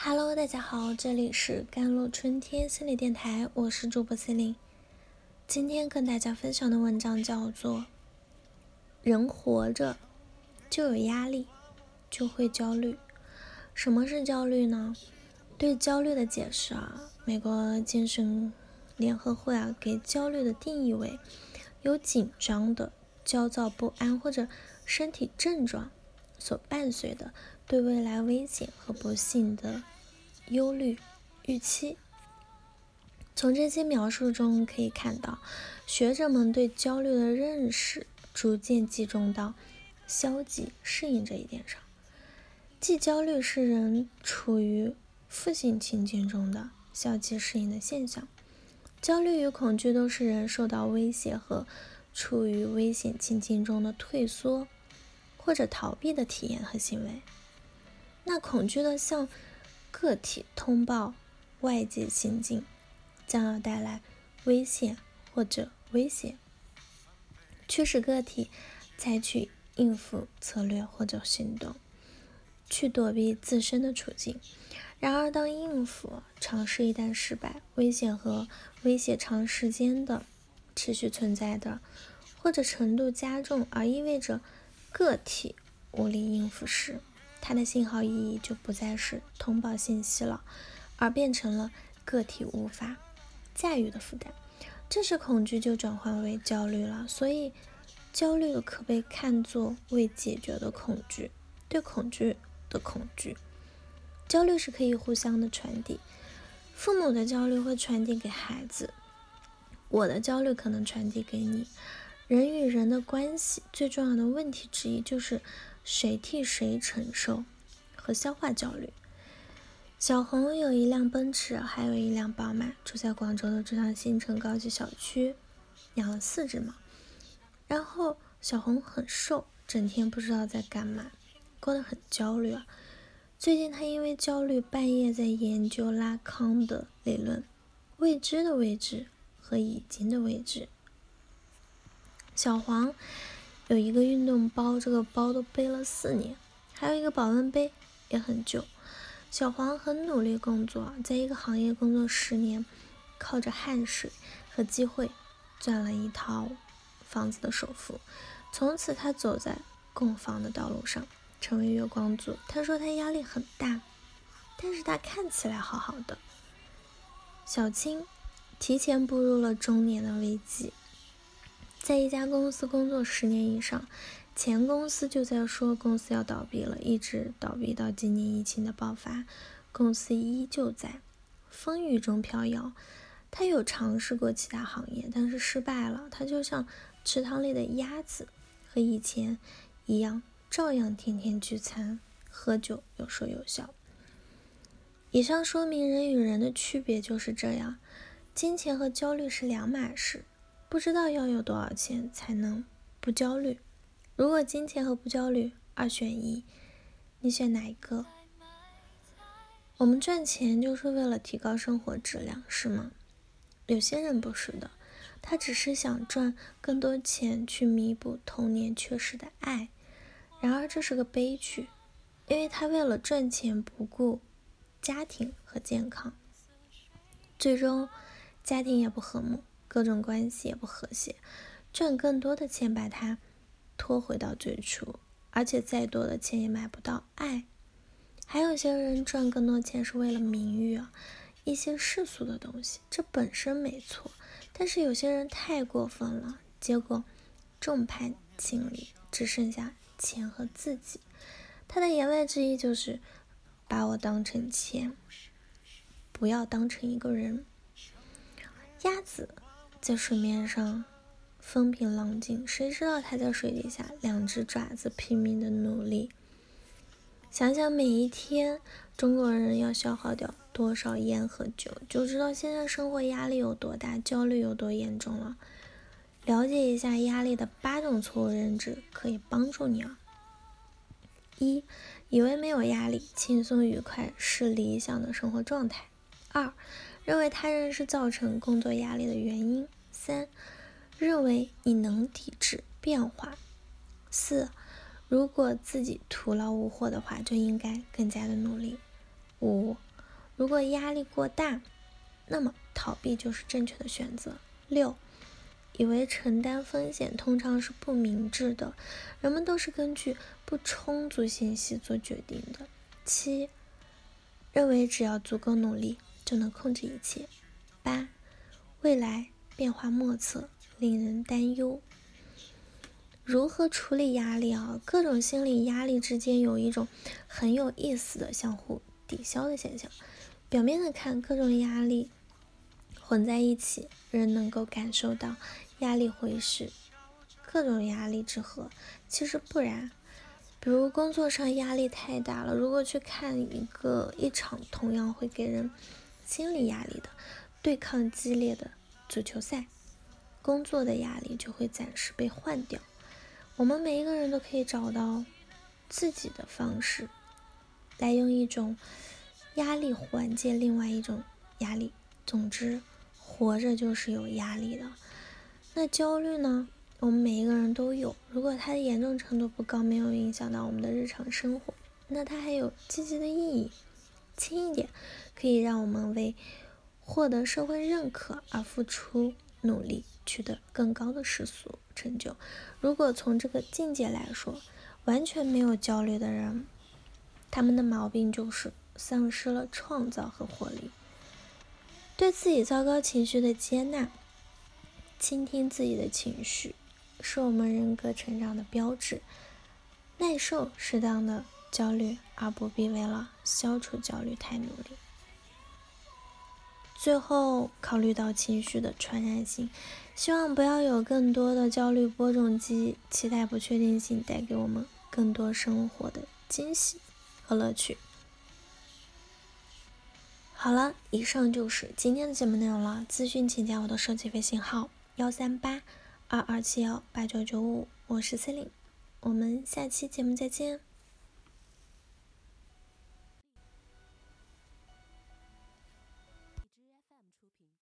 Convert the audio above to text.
Hello，大家好，这里是甘露春天心理电台，我是主播 c e l i n e 今天跟大家分享的文章叫做《人活着就有压力，就会焦虑》。什么是焦虑呢？对焦虑的解释啊，美国精神联合会啊给焦虑的定义为有紧张的、焦躁不安或者身体症状所伴随的。对未来危险和不幸的忧虑预期，从这些描述中可以看到，学者们对焦虑的认识逐渐集中到消极适应这一点上。即焦虑是人处于负性情境中的消极适应的现象。焦虑与恐惧都是人受到威胁和处于危险情境中的退缩或者逃避的体验和行为。那恐惧的向个体通报外界情境将要带来危险或者威胁，驱使个体采取应付策略或者行动，去躲避自身的处境。然而，当应付尝试一旦失败，危险和威胁长时间的持续存在的，或者程度加重，而意味着个体无力应付时，它的信号意义就不再是通报信息了，而变成了个体无法驾驭的负担。这时恐惧就转换为焦虑了。所以，焦虑可被看作未解决的恐惧，对恐惧的恐惧。焦虑是可以互相的传递，父母的焦虑会传递给孩子，我的焦虑可能传递给你。人与人的关系最重要的问题之一就是。谁替谁承受和消化焦虑？小红有一辆奔驰，还有一辆宝马，住在广州的珠江新城高级小区，养了四只猫。然后小红很瘦，整天不知道在干嘛，过得很焦虑啊。最近她因为焦虑，半夜在研究拉康的理论，未知的位置和已经的位置。小黄。有一个运动包，这个包都背了四年，还有一个保温杯也很旧。小黄很努力工作，在一个行业工作十年，靠着汗水和机会赚了一套房子的首付。从此，他走在供房的道路上，成为月光族。他说他压力很大，但是他看起来好好的。小青提前步入了中年的危机。在一家公司工作十年以上，前公司就在说公司要倒闭了，一直倒闭到今年疫情的爆发，公司依旧在风雨中飘摇。他有尝试过其他行业，但是失败了。他就像池塘里的鸭子，和以前一样，照样天天聚餐、喝酒，有说有笑。以上说明人与人的区别就是这样，金钱和焦虑是两码事。不知道要有多少钱才能不焦虑？如果金钱和不焦虑二选一，你选哪一个？我们赚钱就是为了提高生活质量，是吗？有些人不是的，他只是想赚更多钱去弥补童年缺失的爱。然而这是个悲剧，因为他为了赚钱不顾家庭和健康，最终家庭也不和睦。各种关系也不和谐，赚更多的钱把它拖回到最初，而且再多的钱也买不到爱。还有些人赚更多钱是为了名誉啊，一些世俗的东西，这本身没错。但是有些人太过分了，结果众叛亲离，只剩下钱和自己。他的言外之意就是把我当成钱，不要当成一个人。鸭子。在水面上风平浪静，谁知道它在水底下两只爪子拼命的努力。想想每一天中国人要消耗掉多少烟和酒，就知道现在生活压力有多大，焦虑有多严重了。了解一下压力的八种错误认知，可以帮助你啊。一，以为没有压力，轻松愉快是理想的生活状态。二。认为他人是造成工作压力的原因。三，认为你能抵制变化。四，如果自己徒劳无获的话，就应该更加的努力。五，如果压力过大，那么逃避就是正确的选择。六，以为承担风险通常是不明智的，人们都是根据不充足信息做决定的。七，认为只要足够努力就能控制一切。八，未来变化莫测，令人担忧。如何处理压力啊？各种心理压力之间有一种很有意思的相互抵消的现象。表面的看，各种压力。混在一起，人能够感受到压力会是各种压力之和。其实不然，比如工作上压力太大了，如果去看一个一场同样会给人心理压力的对抗激烈的足球赛，工作的压力就会暂时被换掉。我们每一个人都可以找到自己的方式，来用一种压力缓解另外一种压力。总之。活着就是有压力的，那焦虑呢？我们每一个人都有。如果它的严重程度不高，没有影响到我们的日常生活，那它还有积极的意义。轻一点，可以让我们为获得社会认可而付出努力，取得更高的世俗成就。如果从这个境界来说，完全没有焦虑的人，他们的毛病就是丧失了创造和活力。对自己糟糕情绪的接纳，倾听自己的情绪，是我们人格成长的标志。耐受适当的焦虑，而不必为了消除焦虑太努力。最后，考虑到情绪的传染性，希望不要有更多的焦虑播种机，期待不确定性带给我们更多生活的惊喜和乐趣。好了，以上就是今天的节目内容了。咨询请加我的手机微信号：幺三八二二七幺八九九五，我是 Celine，，我们下期节目再见。